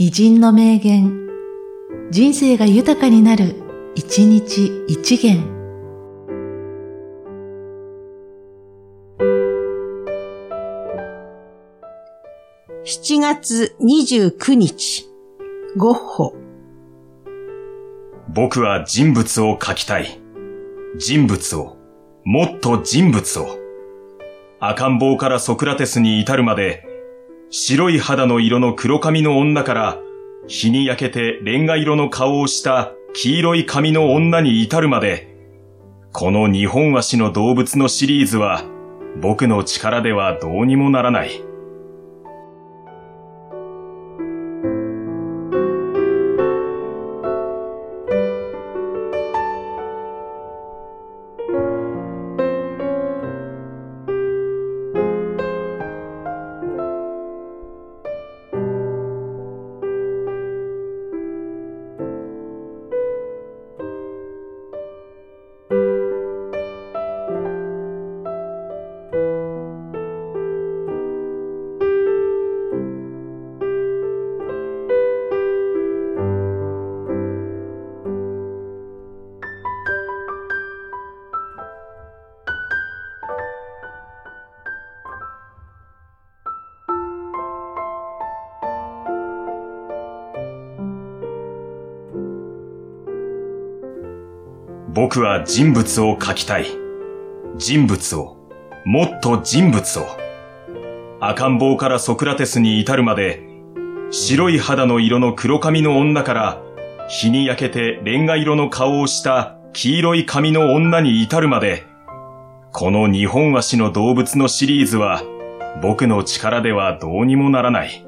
偉人の名言、人生が豊かになる、一日一元。7月29日、ゴッホ。僕は人物を描きたい。人物を。もっと人物を。赤ん坊からソクラテスに至るまで、白い肌の色の黒髪の女から、日に焼けてレンガ色の顔をした黄色い髪の女に至るまで、この日本足の動物のシリーズは、僕の力ではどうにもならない。僕は人物を描きたい。人物を。もっと人物を。赤ん坊からソクラテスに至るまで、白い肌の色の黒髪の女から、日に焼けてレンガ色の顔をした黄色い髪の女に至るまで、この日本足の動物のシリーズは、僕の力ではどうにもならない。